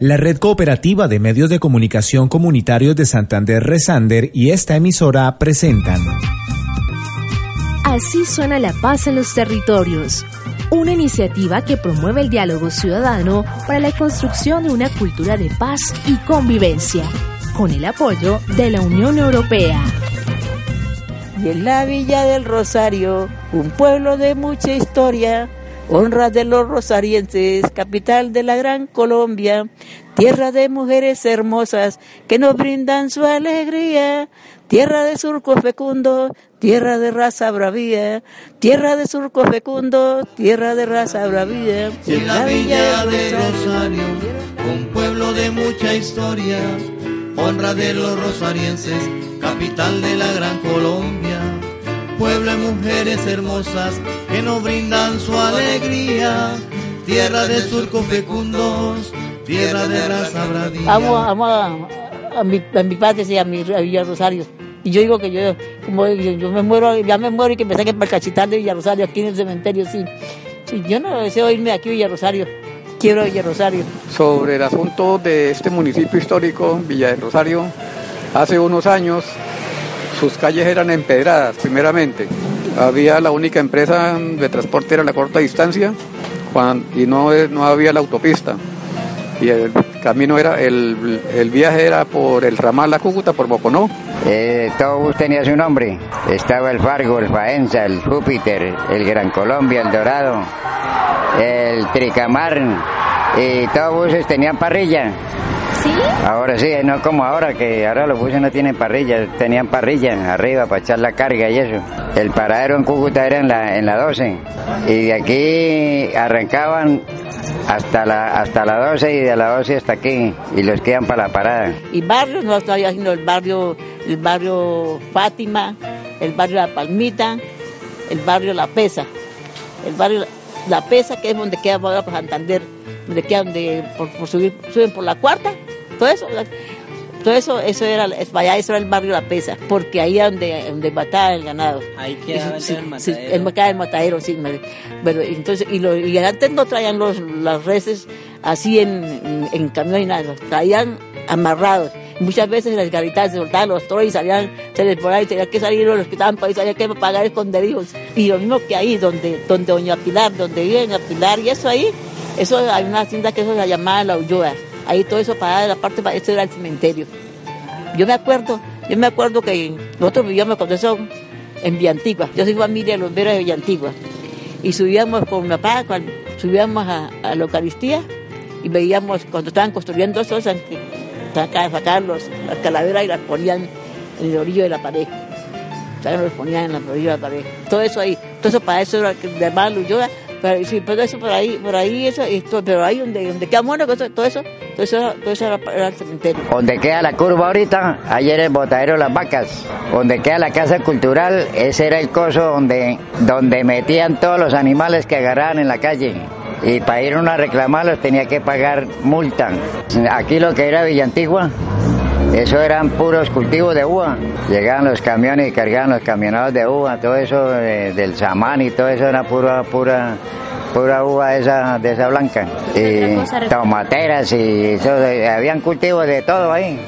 La Red Cooperativa de Medios de Comunicación Comunitarios de Santander Resander y esta emisora presentan Así suena la paz en los territorios, una iniciativa que promueve el diálogo ciudadano para la construcción de una cultura de paz y convivencia, con el apoyo de la Unión Europea. Y en la Villa del Rosario, un pueblo de mucha historia, honra de los rosarienses, capital de la gran Colombia, tierra de mujeres hermosas que nos brindan su alegría, tierra de surco fecundo, tierra de raza bravía, tierra de surco fecundo, tierra de raza bravía. En la villa de Rosario, un pueblo de mucha historia, honra de los rosarienses, capital de la gran Colombia pueblo de mujeres hermosas que nos brindan su alegría. Tierra de surcos fecundos, tierra de raza bravía. Amo, amo a, a, mi, a mi padre y a mi a Villa Rosario. Y yo digo que yo, como yo, yo, me muero, ya me muero y que me saquen para el cachital de Villa Rosario aquí en el cementerio, sí. sí yo no deseo irme aquí a Villa Rosario. Quiero Villa Rosario. Sobre el asunto de este municipio histórico, Villa de Rosario, hace unos años sus calles eran empedradas, primeramente. Había la única empresa de transporte era la corta distancia y no, no había la autopista. Y el camino era, el, el viaje era por el ramal La Cúcuta, por Boconó. Eh, todo bus tenía su nombre. Estaba el Fargo, el Faenza, el Júpiter, el Gran Colombia, el Dorado, el Tricamar. Y todos buses tenían parrilla. ¿Sí? Ahora sí, no como ahora, que ahora los buses no tienen parrilla, tenían parrilla arriba para echar la carga y eso. El paradero en Cúcuta era en la, en la 12 y de aquí arrancaban hasta la hasta la 12 y de la 12 hasta aquí y los quedan para la parada. Y barrios, no estoy haciendo el barrio, el barrio Fátima, el barrio La Palmita, el barrio La Pesa, el barrio La Pesa que es donde queda ahora por Santander, donde queda donde por, por subir, suben por la cuarta todo eso, todo eso, eso era, allá eso era el barrio La Pesa, porque ahí era donde, donde mataba el ganado. Ahí quedaba sí, el matadero. Sí, el, el matadero, sí. Pero, entonces, y, lo, y antes no traían los, las reses así en, en, en camión y nada, traían amarrados. Muchas veces las garitas se soltaban los toros y salían, se les por ahí, tenía que salir los que estaban por ahí, había que pagar esconderijos. Y lo mismo que ahí, donde, donde Doña Pilar, donde vive Doña Pilar, y eso ahí, eso hay una hacienda que eso se llamaba La Ulloa ahí todo eso para la parte, esto era el cementerio. Yo me acuerdo, yo me acuerdo que nosotros vivíamos cuando eso en Villantigua, yo soy familia de los veros de Villantigua, y subíamos con mi papá, cuando subíamos a, a, la Eucaristía y veíamos cuando estaban construyendo eso, sacaban los, las calaveras y las ponían en el orillo de la pared. Los ponían en el orillo de la pared. Todo eso ahí, todo eso para eso era de hermano Ulloa, pero sí, pero eso por ahí, por ahí, eso, esto, pero ahí donde, donde queda bueno, todo eso, todo eso, todo eso era, era, el cementerio. Donde queda la curva ahorita, ayer el botadero Las Vacas. Donde queda la casa cultural, ese era el coso donde, donde metían todos los animales que agarraban en la calle. Y para ir uno a reclamarlos tenía que pagar multa. Aquí lo que era Villa Antigua, eso eran puros cultivos de uva. Llegaban los camiones y cargaban los camionados de uva, todo eso eh, del samán y todo eso era pura, pura, pura uva de esa, de esa blanca. Y tomateras y eso, habían cultivos de todo ahí.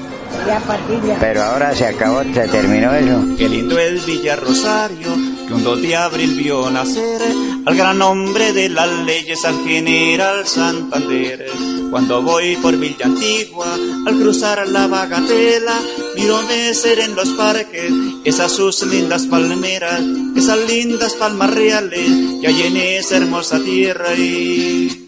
Pero ahora se acabó, se terminó eso. Qué lindo es Villa Rosario, que un 2 de abril vio nacer al gran hombre de las leyes, al general Santander. Cuando voy por Villa Antigua, al cruzar la bagatela, miro mecer en los parques esas sus lindas palmeras, esas lindas palmas reales que hay en esa hermosa tierra y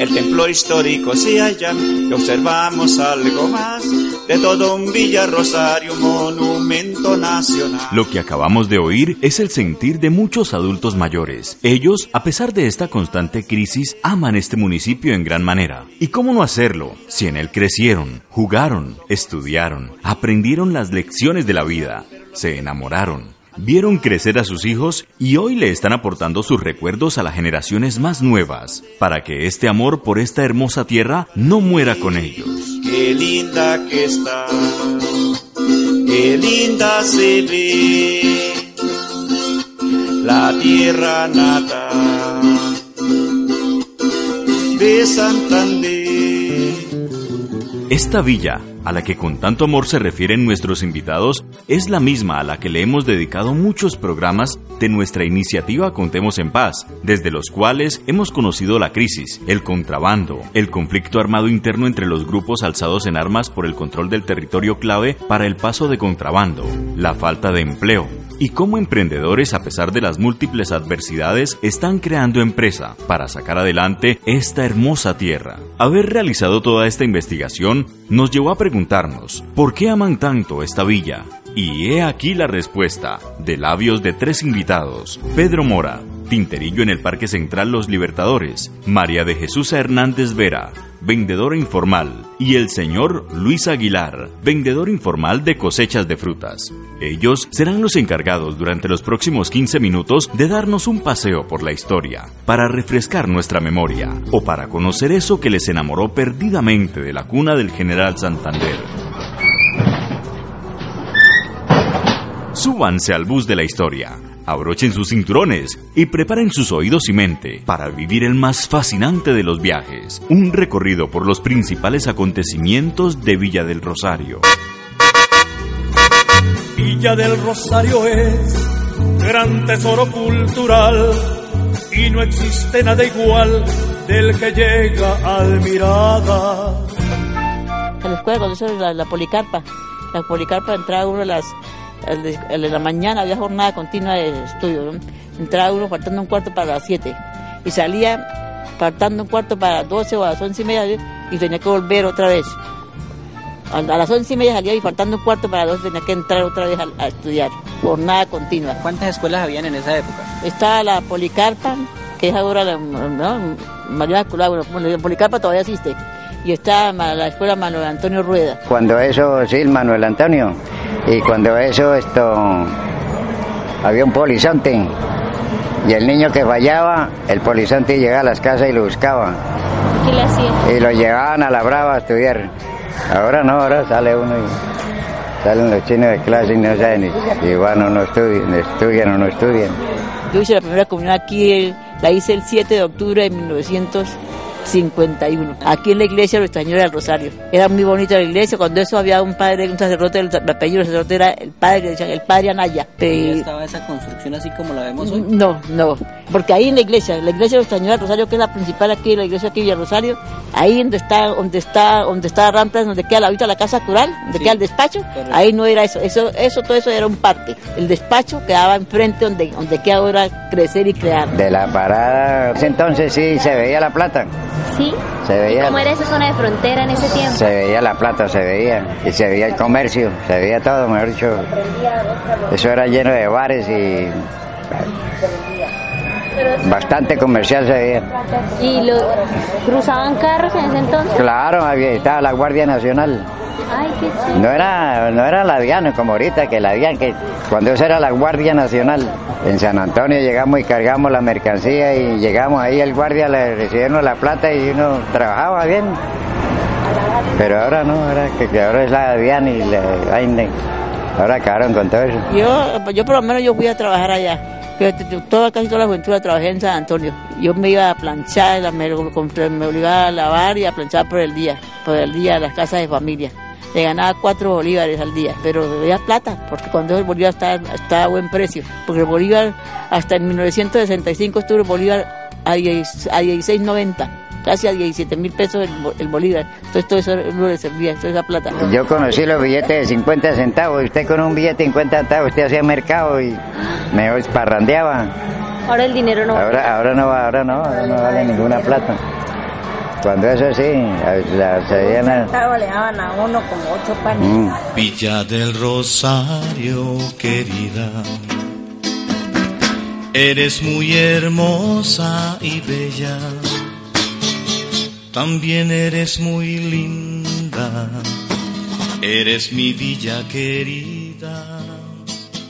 el templo histórico se halla y observamos algo más de todo un Villa Rosario, monumento nacional. Lo que acabamos de oír es el sentir de muchos adultos mayores. Ellos, a pesar de esta constante crisis, aman este municipio en gran manera. ¿Y cómo no hacerlo? Si en él crecieron, jugaron, estudiaron, aprendieron las lecciones de la vida, se enamoraron vieron crecer a sus hijos y hoy le están aportando sus recuerdos a las generaciones más nuevas, para que este amor por esta hermosa tierra no muera con ellos. Qué linda que está, qué linda se ve la tierra natal de Santander. Esta villa, a la que con tanto amor se refieren nuestros invitados, es la misma a la que le hemos dedicado muchos programas de nuestra iniciativa Contemos en Paz, desde los cuales hemos conocido la crisis, el contrabando, el conflicto armado interno entre los grupos alzados en armas por el control del territorio clave para el paso de contrabando, la falta de empleo, y cómo emprendedores, a pesar de las múltiples adversidades, están creando empresa para sacar adelante esta hermosa tierra. Haber realizado toda esta investigación nos llevó a preguntarnos, ¿por qué aman tanto esta villa? Y he aquí la respuesta, de labios de tres invitados, Pedro Mora, Tinterillo en el Parque Central Los Libertadores, María de Jesús Hernández Vera, vendedora informal, y el señor Luis Aguilar, vendedor informal de cosechas de frutas. Ellos serán los encargados durante los próximos 15 minutos de darnos un paseo por la historia, para refrescar nuestra memoria, o para conocer eso que les enamoró perdidamente de la cuna del general Santander. Súbanse al bus de la historia abrochen sus cinturones y preparen sus oídos y mente para vivir el más fascinante de los viajes, un recorrido por los principales acontecimientos de Villa del Rosario. Villa del Rosario es gran tesoro cultural y no existe nada igual del que llega admirada. En la escuela, cuando la, la policarpa, la policarpa entraba uno de las el de, la mañana había jornada continua de estudio. Entraba uno faltando un cuarto para las 7 y salía faltando un cuarto para las 12 o a las 11 y media y tenía que volver otra vez. A, las 11 y media salía y faltando un cuarto para las 12 tenía que entrar otra vez a, estudiar. Jornada continua. ¿Cuántas escuelas habían en esa época? Estaba la Policarpa, que es ahora la ¿no? María bueno, la Policarpa todavía existe y está la escuela Manuel Antonio Rueda. Cuando eso, sí, Manuel Antonio, y cuando eso, esto, había un polizonte, y el niño que fallaba, el polizonte llegaba a las casas y lo buscaba. ¿Qué le hacía? Y lo llevaban a la brava a estudiar. Ahora no, ahora sale uno y salen los chinos de clase y no saben, y, bueno, no estudian, estudian o no estudian. Yo hice la primera comunión aquí, la hice el 7 de octubre de 1900. 51, aquí en la iglesia de Nuestra Señora del Rosario. Era muy bonita la iglesia, cuando eso había un padre, un sacerdote, el apellido del sacerdote era el padre, el padre Anaya. ¿Estaba esa construcción así como la vemos hoy? No, no, porque ahí en la iglesia, la iglesia de Nuestra Señora del Rosario, que es la principal aquí, la iglesia aquí de Rosario, ahí donde está, donde está, donde está Ramplas, donde queda la, la casa cural, donde queda el despacho, ahí no era eso, eso, eso, todo eso era un parque. El despacho quedaba enfrente donde, donde queda ahora crecer y crear. De la parada, entonces sí se veía la plata. Sí. Se veía, ¿Cómo era esa zona de frontera en ese tiempo? Se veía la plata, se veía. Y se veía el comercio, se veía todo, mejor dicho. Eso era lleno de bares y. Bastante comercial se veía. ¿Y lo, cruzaban carros en ese entonces? Claro, había, estaba la Guardia Nacional. No era, no era la DIAN como ahorita, que la DIAN, que cuando eso era la Guardia Nacional. En San Antonio llegamos y cargamos la mercancía y llegamos ahí, el guardia le recibieron la plata y uno trabajaba bien. Pero ahora no, ahora que, ahora es la DIAN y la Ahora acabaron con todo eso. Yo, yo por lo menos yo fui a trabajar allá. Toda, casi toda la aventura trabajé en San Antonio. Yo me iba a planchar, me, me obligaba a lavar y a planchar por el día, por el día a las casas de familia le ganaba cuatro bolívares al día, pero veía plata, porque cuando el bolívar estaba, a buen precio, porque el bolívar hasta en 1965 estuvo el bolívar a, 16.90 casi a 17 mil pesos el, bolívar. Entonces todo eso no le servía, toda esa plata. Yo conocí los billetes de 50 centavos, usted con un billete de 50 centavos, usted hacía mercado y me parrandeaba. Ahora el dinero no ahora, ahora no ahora no, ahora no vale ninguna plata. Cuando eso sí, la, se le daban a uno como ocho panes. Mm. Villa del Rosario, querida. Eres muy hermosa y bella. También eres muy linda. Eres mi villa querida.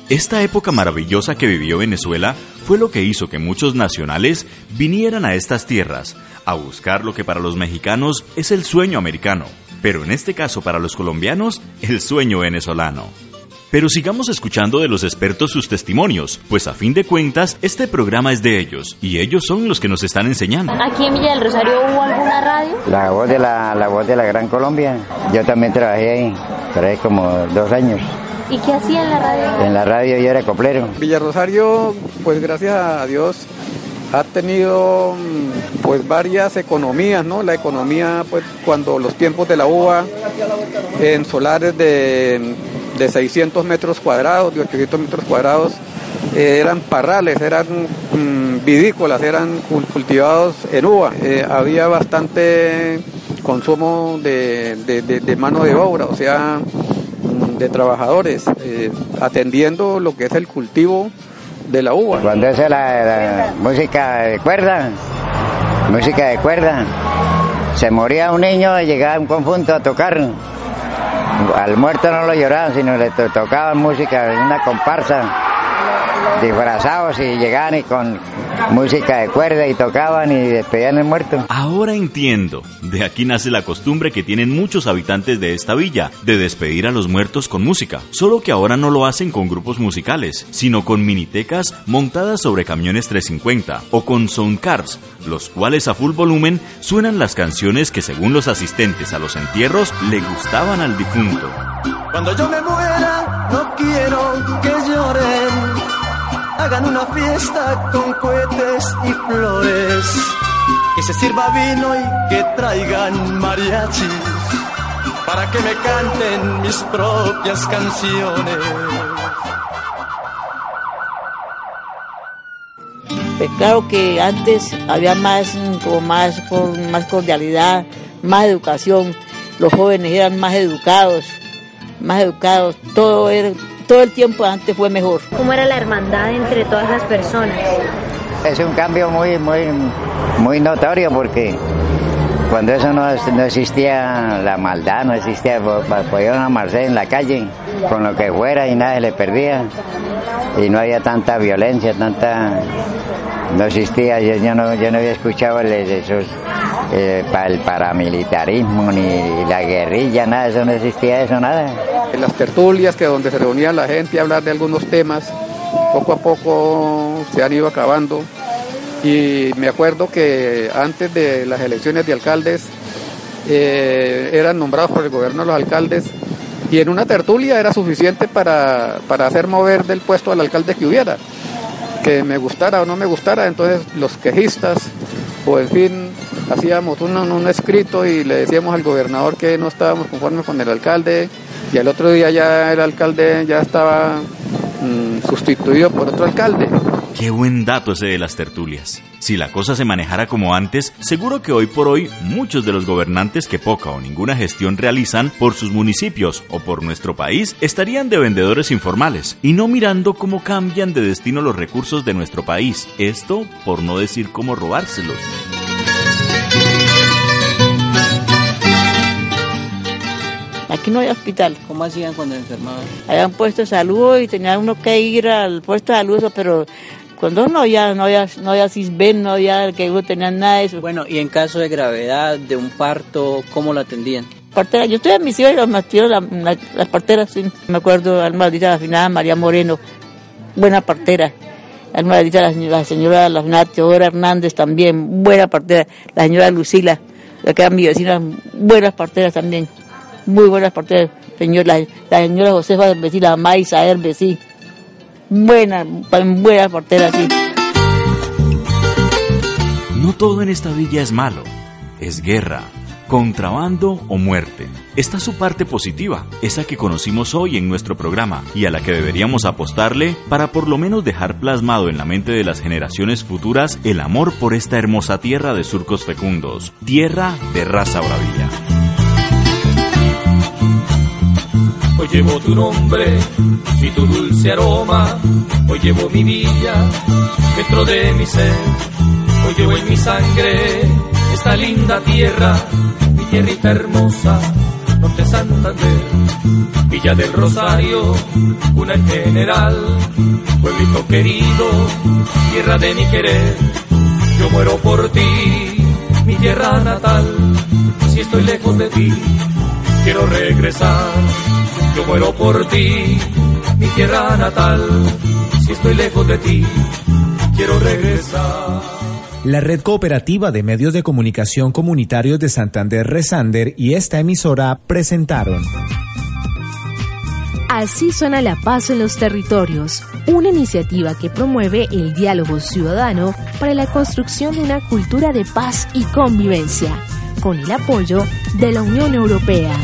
Esta época maravillosa que vivió Venezuela fue lo que hizo que muchos nacionales vinieran a estas tierras a buscar lo que para los mexicanos es el sueño americano, pero en este caso para los colombianos, el sueño venezolano. Pero sigamos escuchando de los expertos sus testimonios, pues a fin de cuentas este programa es de ellos y ellos son los que nos están enseñando. ¿Aquí en Villa del Rosario hubo alguna radio? La voz de la, la voz de la Gran Colombia. Yo también trabajé ahí, trabajé como dos años. ¿Y qué hacía en la radio? En la radio yo era coplero. Villa Rosario, pues gracias a Dios, ha tenido mm, pues varias economías, ¿no? La economía, pues cuando los tiempos de la uva en solares de, de 600 metros cuadrados, de 800 metros cuadrados, eh, eran parrales, eran mm, vidícolas, eran cul- cultivados en uva. Eh, había bastante consumo de, de- mano de obra, o sea, mm, de trabajadores, eh, atendiendo lo que es el cultivo de la uva. Cuando es la, la música de cuerda, música de cuerda, se moría un niño y llegaba un conjunto a tocar. Al muerto no lo lloraban, sino le to- tocaban música, una comparsa, disfrazados y llegaban y con música de cuerda y tocaban y despedían al muerto. Ahora entiendo. De aquí nace la costumbre que tienen muchos habitantes de esta villa de despedir a los muertos con música. Solo que ahora no lo hacen con grupos musicales, sino con minitecas montadas sobre camiones 350 o con soundcars, los cuales a full volumen suenan las canciones que según los asistentes a los entierros le gustaban al difunto. Cuando yo me muera, no quiero que. Hagan una fiesta con cohetes y flores. Que se sirva vino y que traigan mariachis. Para que me canten mis propias canciones. Pues claro que antes había más, como más, cor- más cordialidad, más educación. Los jóvenes eran más educados, más educados. Todo era, todo el tiempo antes fue mejor. ¿Cómo era la hermandad entre todas las personas? Es un cambio muy, muy, muy notorio porque cuando eso no, no existía la maldad, no existía, po- podían amarse en la calle con lo que fuera y nadie le perdía. Y no había tanta violencia, tanta... No existía, yo, yo no, yo no había escuchado el, esos, eh, pa- el paramilitarismo ni la guerrilla, nada, eso no existía, eso nada. En las tertulias, que donde se reunía la gente a hablar de algunos temas, poco a poco se han ido acabando. Y me acuerdo que antes de las elecciones de alcaldes eh, eran nombrados por el gobierno los alcaldes y en una tertulia era suficiente para, para hacer mover del puesto al alcalde que hubiera, que me gustara o no me gustara. Entonces los quejistas, o en fin, hacíamos un, un escrito y le decíamos al gobernador que no estábamos conformes con el alcalde y al otro día ya el alcalde ya estaba mm, sustituido por otro alcalde. Qué buen dato ese de las tertulias. Si la cosa se manejara como antes, seguro que hoy por hoy muchos de los gobernantes que poca o ninguna gestión realizan por sus municipios o por nuestro país estarían de vendedores informales y no mirando cómo cambian de destino los recursos de nuestro país. Esto por no decir cómo robárselos. Aquí no hay hospital. ¿Cómo hacían cuando enfermaban? Habían puesto de salud y tenía uno que ir al puesto de salud, pero cuando no había, no había, no había cisben, no había que uno tenía nada de eso. Bueno, y en caso de gravedad, de un parto, ¿cómo lo atendían? Partera, yo estoy en mis hijos y los la- la- las parteras, sí. Me acuerdo, alma maldita la finada María Moreno, buena partera. Alma maldita la señora, la señora, la finada Teodora Hernández también, buena partera. La señora Lucila, la que eran mi vecina, buenas parteras también. Muy buenas parteras. Señor, la, la señora Josefa la mamá Isabel Besí. Buena, buenas parteras, sí. No todo en esta villa es malo. Es guerra, contrabando o muerte. Está su parte positiva, esa que conocimos hoy en nuestro programa y a la que deberíamos apostarle para por lo menos dejar plasmado en la mente de las generaciones futuras el amor por esta hermosa tierra de surcos fecundos, tierra de raza bravía. Hoy llevo tu nombre y tu dulce aroma. Hoy llevo mi villa dentro de mi ser. Hoy llevo en mi sangre esta linda tierra, mi tierrita hermosa, norte Santander. Villa del Rosario, una en general, pueblito querido, tierra de mi querer. Yo muero por ti, mi tierra natal. Si estoy lejos de ti, quiero regresar. Yo muero por ti, mi tierra natal. Si estoy lejos de ti, quiero regresar. La Red Cooperativa de Medios de Comunicación Comunitarios de Santander Resander y esta emisora presentaron. Así suena la paz en los territorios, una iniciativa que promueve el diálogo ciudadano para la construcción de una cultura de paz y convivencia, con el apoyo de la Unión Europea.